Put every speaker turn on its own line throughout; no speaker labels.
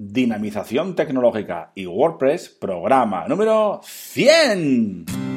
dinamización tecnológica y WordPress, programa número 100.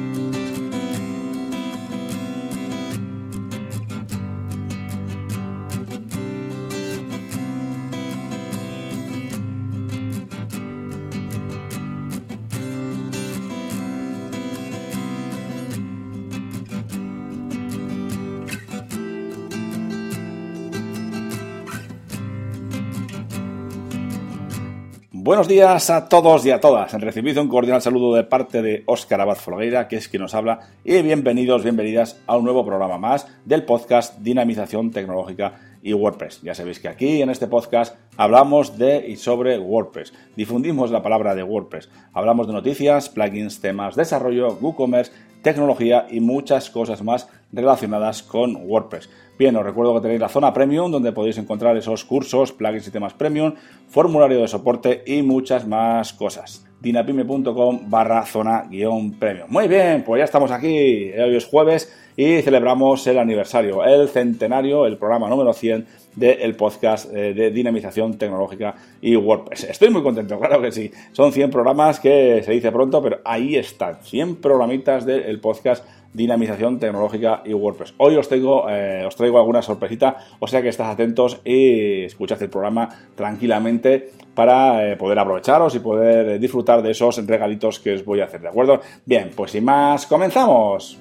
Buenos días a todos y a todas. Recibido un cordial saludo de parte de Óscar Abad Folgueira, que es quien nos habla, y bienvenidos, bienvenidas a un nuevo programa más del podcast Dinamización Tecnológica y WordPress. Ya sabéis que aquí en este podcast hablamos de y sobre WordPress. Difundimos la palabra de WordPress. Hablamos de noticias, plugins, temas, desarrollo, WooCommerce, tecnología y muchas cosas más relacionadas con WordPress. Bien, os recuerdo que tenéis la zona premium donde podéis encontrar esos cursos, plugins y temas premium, formulario de soporte y muchas más cosas. dinapime.com barra zona guion premium. Muy bien, pues ya estamos aquí. Hoy es jueves y celebramos el aniversario, el centenario, el programa número 100 del podcast eh, de dinamización tecnológica y WordPress. Estoy muy contento, claro que sí. Son 100 programas que se dice pronto, pero ahí están, 100 programitas del podcast dinamización tecnológica y WordPress. Hoy os traigo, eh, os traigo alguna sorpresita, o sea que estad atentos y escuchad el programa tranquilamente para eh, poder aprovecharos y poder disfrutar de esos regalitos que os voy a hacer, ¿de acuerdo? Bien, pues sin más, comenzamos.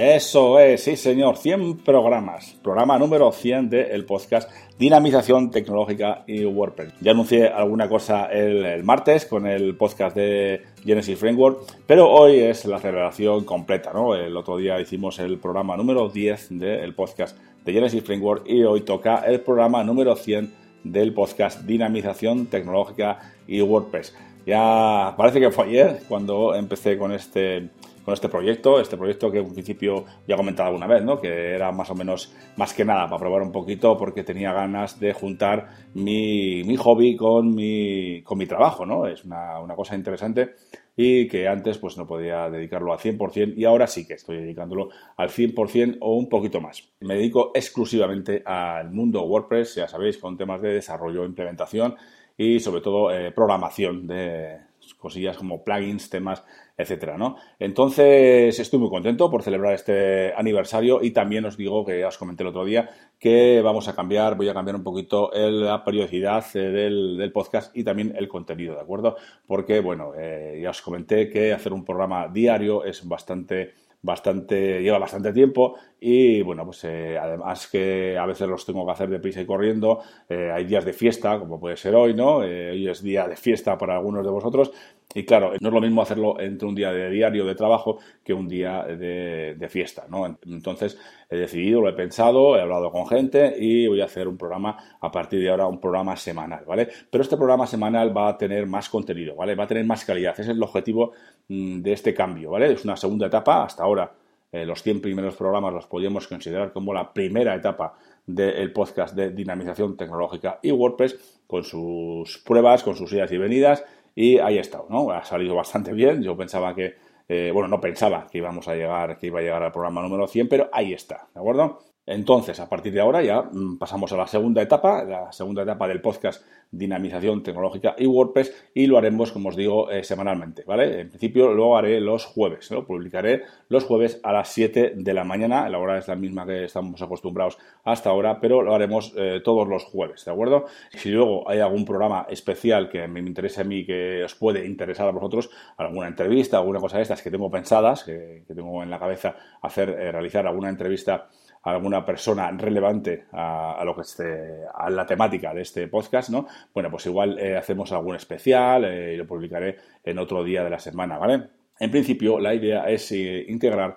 Eso es, sí señor, 100 programas. Programa número 100 del podcast Dinamización Tecnológica y WordPress. Ya anuncié alguna cosa el, martes con el podcast de Genesis Framework, pero hoy es la celebración completa, ¿no? El otro día hicimos el programa número 10 del podcast de Genesis Framework y hoy toca el programa número 100 del podcast Dinamización Tecnológica y WordPress. Ya parece que fue ayer cuando empecé con este con este proyecto, este proyecto que en principio ya he comentado alguna vez, ¿no? que era más o menos, más que nada, para probar un poquito, porque tenía ganas de juntar mi, mi hobby con mi, con mi trabajo, ¿no? Es una, una cosa interesante y que antes pues no podía dedicarlo al 100% y ahora sí que estoy dedicándolo al 100% o un poquito más. Me dedico exclusivamente al mundo WordPress, ya sabéis, con temas de desarrollo, implementación y sobre todo eh, programación de cosillas como plugins, temas etcétera, ¿no? Entonces, estoy muy contento por celebrar este aniversario y también os digo que os comenté el otro día que vamos a cambiar, voy a cambiar un poquito la periodicidad eh, del, podcast y también el contenido, ¿de acuerdo? Porque, bueno, eh, ya os comenté que hacer un programa diario es bastante bastante, lleva bastante tiempo y bueno, pues eh, además que a veces los tengo que hacer de prisa y corriendo, hay días de fiesta, como puede ser hoy, ¿no? hoy es día de fiesta para algunos de vosotros y claro, no es lo mismo hacerlo entre un día de diario de trabajo que un día de, fiesta, ¿no? Entonces he decidido, lo he pensado, he hablado con gente y voy a hacer un programa a partir de ahora, un programa semanal, ¿vale? Pero este programa semanal va a tener más contenido, ¿vale? Va a tener más calidad. Ese es el objetivo mm, de este cambio, ¿vale? Es una segunda etapa. Hasta ahora eh, los 100 primeros programas los podríamos considerar como la primera etapa del podcast de dinamización tecnológica y WordPress con sus pruebas, con sus idas y venidas y ahí ha estado, ¿no? Ha salido bastante bien. Yo pensaba que, eh, bueno, no pensaba que íbamos a llegar, que iba a llegar al programa número 100, pero ahí está, ¿de acuerdo? Entonces, a partir de ahora ya mm, pasamos a la segunda etapa, la segunda etapa del podcast Dinamización Tecnológica y WordPress y lo haremos, como os digo, eh, semanalmente, ¿vale? En principio lo haré los jueves, lo publicaré los jueves a las 7 de la mañana, la hora es la misma que estamos acostumbrados hasta ahora, pero lo haremos eh, todos los jueves, ¿de acuerdo? Si luego hay algún programa especial que me interese a mí, que os puede interesar a vosotros, alguna entrevista, alguna cosa de estas que tengo pensadas, que, tengo en la cabeza hacer, eh, realizar alguna entrevista alguna persona relevante a, lo que esté, a la temática de este podcast, ¿no? Bueno, pues igual eh, hacemos algún especial eh, y lo publicaré en otro día de la semana, ¿vale? En principio, la idea es eh, integrar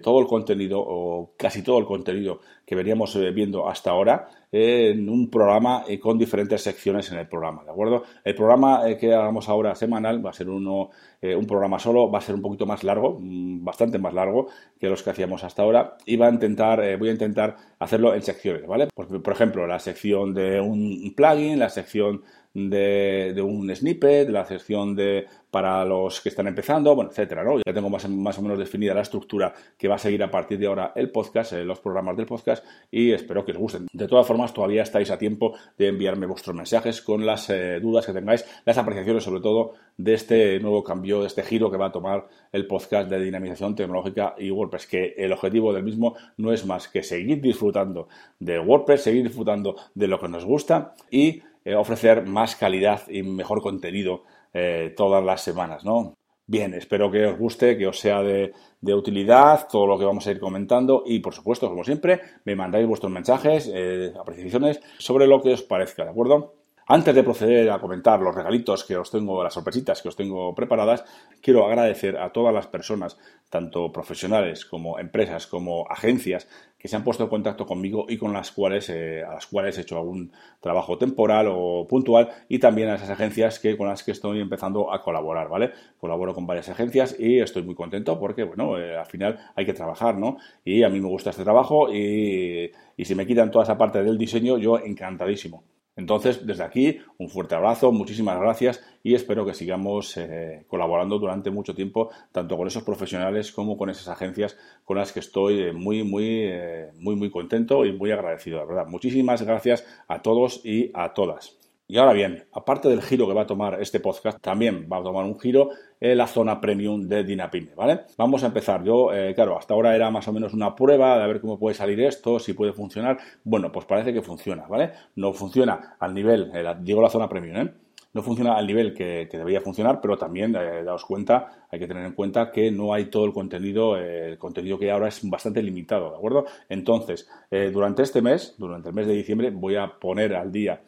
todo el contenido o casi todo el contenido que veníamos viendo hasta ahora en un programa con diferentes secciones en el programa, ¿de acuerdo? El programa que hagamos ahora semanal va a ser uno, un programa solo, va a ser un poquito más largo, mm, bastante más largo que los que hacíamos hasta ahora y va a intentar, voy a intentar hacerlo en secciones, ¿vale? Por, por ejemplo, la sección de un plugin, la sección de, un snippet, de la sección de para los que están empezando, bueno, etcétera, ¿no? Ya tengo más, más, o menos definida la estructura que va a seguir a partir de ahora el podcast, eh, los programas del podcast, y espero que os gusten. De todas formas, todavía estáis a tiempo de enviarme vuestros mensajes con las eh, dudas que tengáis, las apreciaciones sobre todo de este nuevo cambio, de este giro que va a tomar el podcast de dinamización tecnológica y WordPress, que el objetivo del mismo no es más que seguir disfrutando de WordPress, seguir disfrutando de lo que nos gusta y eh, ofrecer más calidad y mejor contenido eh, todas las semanas, ¿no? Bien, espero que os guste, que os sea de, utilidad todo lo que vamos a ir comentando y, por supuesto, como siempre, me mandáis vuestros mensajes, eh, apreciaciones sobre lo que os parezca, ¿de acuerdo? Antes de proceder a comentar los regalitos que os tengo, las sorpresitas que os tengo preparadas, quiero agradecer a todas las personas, tanto profesionales como empresas, como agencias, que se han puesto en contacto conmigo y con las cuales, eh, a las cuales he hecho algún trabajo temporal o puntual y también a esas agencias que, con las que estoy empezando a colaborar, ¿vale? Colaboro con varias agencias y estoy muy contento porque, bueno, eh, al final hay que trabajar, ¿no? Y a mí me gusta este trabajo y, y si me quitan toda esa parte del diseño, yo encantadísimo. Entonces, desde aquí, un fuerte abrazo, muchísimas gracias y espero que sigamos eh, colaborando durante mucho tiempo, tanto con esos profesionales como con esas agencias con las que estoy eh, muy, muy, eh, muy, muy contento y muy agradecido, la verdad. Muchísimas gracias a todos y a todas. Y ahora bien, aparte del giro que va a tomar este podcast, también va a tomar un giro en la zona premium de Dinapime, ¿vale? Vamos a empezar. Yo, eh, claro, hasta ahora era más o menos una prueba de ver cómo puede salir esto, si puede funcionar. Bueno, pues parece que funciona, ¿vale? No funciona al nivel, eh, digo la zona premium, ¿eh? no funciona al nivel que, debería funcionar, pero también, eh, daos cuenta, hay que tener en cuenta que no hay todo el contenido, el contenido que ahora es bastante limitado, ¿de acuerdo? Entonces, durante este mes, durante el mes de diciembre, voy a poner al día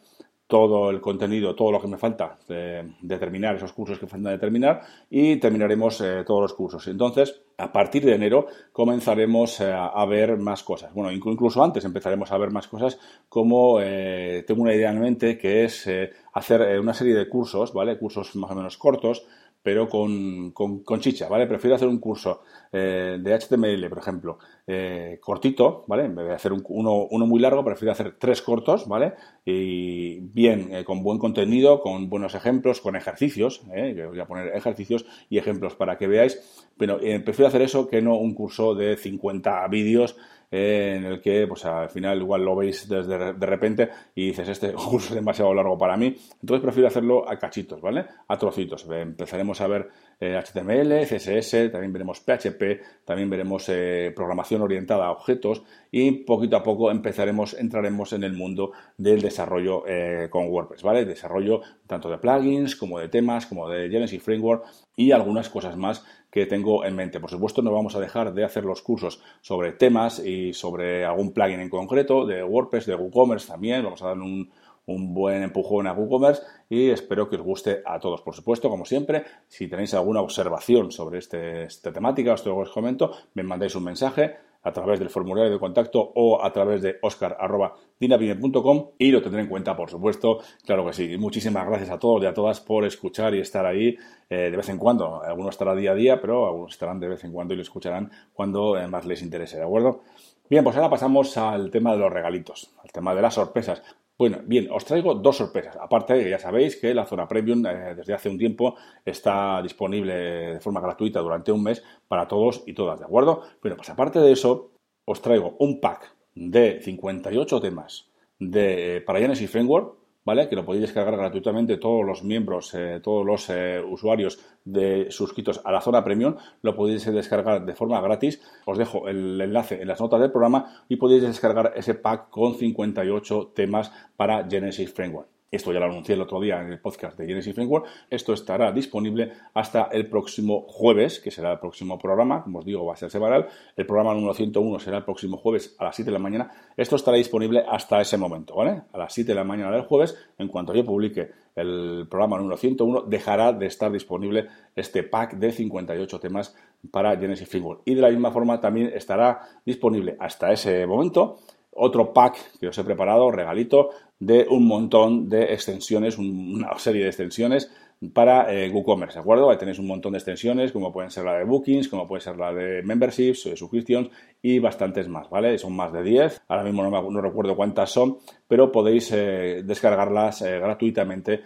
todo el contenido, todo lo que me falta de, terminar, esos cursos que faltan de terminar y terminaremos eh, todos los cursos. Entonces, a partir de enero comenzaremos eh, a ver más cosas. Bueno, incluso antes empezaremos a ver más cosas como eh, tengo una idea en mente que es hacer una serie de cursos, ¿vale? Cursos más o menos cortos pero con, con, chicha, ¿vale? Prefiero hacer un curso eh, de HTML, por ejemplo, eh, cortito, ¿vale? En vez de hacer uno, uno, muy largo, prefiero hacer tres cortos, ¿vale? Y bien, eh, con buen contenido, con buenos ejemplos, con ejercicios, voy a poner ejercicios y ejemplos para que veáis, pero prefiero hacer eso que no un curso de 50 vídeos en el que pues al final igual lo veis desde de repente y dices este curso es demasiado largo para mí entonces prefiero hacerlo a cachitos vale a trocitos. Empezaremos a ver HTML eh, CSS también veremos PHP también veremos eh, programación orientada a objetos y poquito a poco empezaremos entraremos en el mundo del desarrollo eh, con WordPress vale desarrollo tanto de plugins como de temas como de Genesis Framework y algunas cosas más que tengo en mente. Por supuesto, no vamos a dejar de hacer los cursos sobre temas y sobre algún plugin en concreto, de WordPress, de WooCommerce también. Vamos a dar un, buen empujón a WooCommerce y espero que os guste a todos. Por supuesto, como siempre, si tenéis alguna observación sobre este, esta temática, esto os comento, me mandáis un mensaje a través del formulario de contacto o a través de oscar.dinapime.com y lo tendré en cuenta, por supuesto. Claro que sí. Muchísimas gracias a todos y a todas por escuchar y estar ahí eh, de vez en cuando. Algunos estarán día a día, pero algunos estarán de vez en cuando y lo escucharán cuando eh, más les interese, ¿de acuerdo? Bien, pues ahora pasamos al tema de los regalitos, al tema de las sorpresas. Bueno, bien, os traigo dos sorpresas. Aparte, ya sabéis que la zona premium eh, desde hace un tiempo está disponible de forma gratuita durante un mes para todos y todas, ¿de acuerdo? Bueno, pues aparte de eso, os traigo un pack de 58 temas de, eh, para Genesis Framework Que lo podéis descargar gratuitamente todos los miembros, eh, todos los eh, usuarios de suscritos a la zona premium, lo podéis descargar de forma gratis. Os dejo el enlace en las notas del programa y podéis descargar ese pack con 58 temas para Genesis Framework. Esto ya lo anuncié el otro día en el podcast de Genesis Framework. Esto estará disponible hasta el próximo jueves, que será el próximo programa. Como os digo, va a ser semanal. El programa número 101 será el próximo jueves a las 7 de la mañana. Esto estará disponible hasta ese momento, ¿vale? A las 7 de la mañana del jueves, en cuanto yo publique el programa número 101, dejará de estar disponible este pack de 58 temas para Genesis Framework. Y de la misma forma también estará disponible hasta ese momento otro pack que os he preparado, regalito, de un montón de extensiones, una serie de extensiones para eh, WooCommerce, ¿de acuerdo? Ahí tenéis un montón de extensiones, como pueden ser la de Bookings, como puede ser la de Memberships, eh, Subscriptions y bastantes más, ¿vale? Son más de 10, ahora mismo no, recuerdo cuántas son, pero podéis eh, descargarlas gratuitamente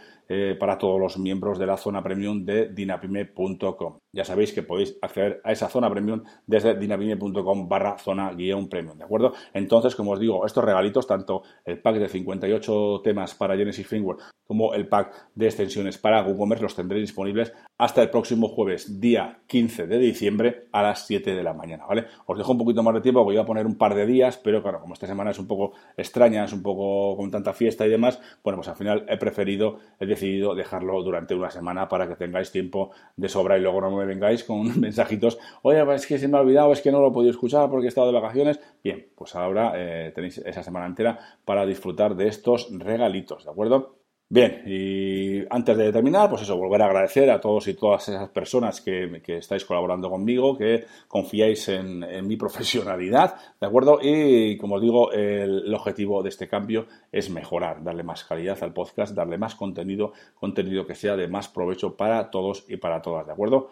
para todos los miembros de la zona premium de dinapime.com. Ya sabéis que podéis acceder a esa zona premium desde dinapime.com barra zona guion premium, ¿de acuerdo? Entonces, como os digo, estos regalitos, tanto el pack de 58 temas para Genesis Framework como el pack de extensiones para WooCommerce los tendréis disponibles hasta el próximo jueves, día 15 de diciembre a las 7 de la mañana, ¿vale? Os dejo un poquito más de tiempo, voy a poner un par de días, pero claro, como esta semana es un poco extraña, es un poco con tanta fiesta y demás, bueno, pues al final he preferido, he decidido dejarlo durante una semana para que tengáis tiempo de sobra y luego no me vengáis con mensajitos, oye, pues es que se me ha olvidado, es que no lo he podido escuchar porque he estado de vacaciones. Bien, pues ahora eh, tenéis esa semana entera para disfrutar de estos regalitos, ¿de acuerdo? Bien, y antes de terminar, pues eso, volver a agradecer a todos y todas esas personas que, estáis colaborando conmigo, que confiáis en, mi profesionalidad, ¿de acuerdo? Y como os digo, el, objetivo de este cambio es mejorar, darle más calidad al podcast, darle más contenido, contenido que sea de más provecho para todos y para todas, ¿de acuerdo?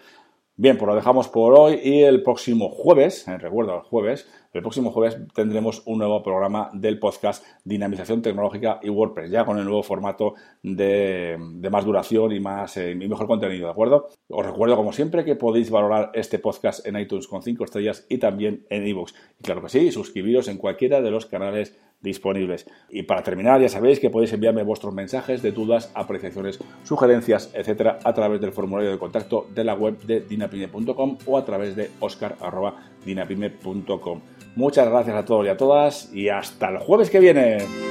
Bien, pues lo dejamos por hoy y el próximo jueves, eh, recuerdo el jueves, el próximo jueves tendremos un nuevo programa del podcast Dinamización Tecnológica y WordPress, ya con el nuevo formato de, más duración y más eh, y mejor contenido, ¿de acuerdo? Os recuerdo, como siempre, que podéis valorar este podcast en iTunes con 5 estrellas y también en iVoox. Y claro que sí, suscribiros en cualquiera de los canales disponibles. Y para terminar, ya sabéis que podéis enviarme vuestros mensajes de dudas, apreciaciones, sugerencias, etcétera, a través del formulario de contacto de la web de dinapime.com o a través de oscar.dinapime.com. Muchas gracias a todos y a todas y hasta el jueves que viene.